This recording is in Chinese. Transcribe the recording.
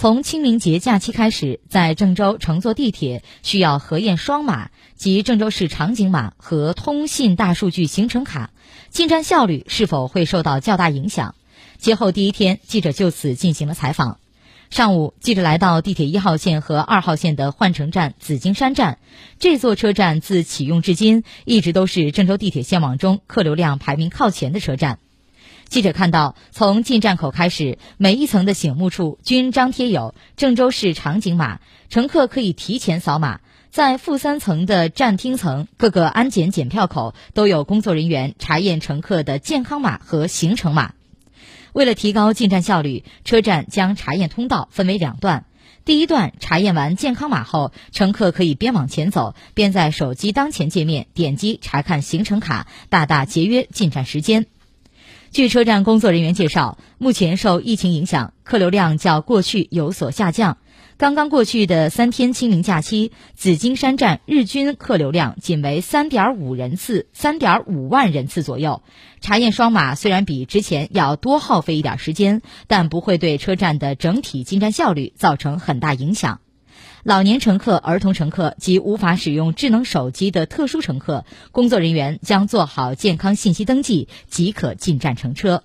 从清明节假期开始，在郑州乘坐地铁需要核验双码，及郑州市场景码和通信大数据行程卡，进站效率是否会受到较大影响？节后第一天，记者就此进行了采访。上午，记者来到地铁一号线和二号线的换乘站紫金山站，这座车站自启用至今，一直都是郑州地铁线网中客流量排名靠前的车站。记者看到，从进站口开始，每一层的醒目处均张贴有郑州市场景码，乘客可以提前扫码。在负三层的站厅层，各个安检检票口都有工作人员查验乘客的健康码和行程码。为了提高进站效率，车站将查验通道分为两段。第一段查验完健康码后，乘客可以边往前走，边在手机当前界面点击查看行程卡，大大节约进站时间。据车站工作人员介绍，目前受疫情影响，客流量较过去有所下降。刚刚过去的三天清明假期，紫金山站日均客流量仅为三点五人次，三点五万人次左右。查验双码虽然比之前要多耗费一点时间，但不会对车站的整体进站效率造成很大影响。老年乘客、儿童乘客及无法使用智能手机的特殊乘客，工作人员将做好健康信息登记，即可进站乘车。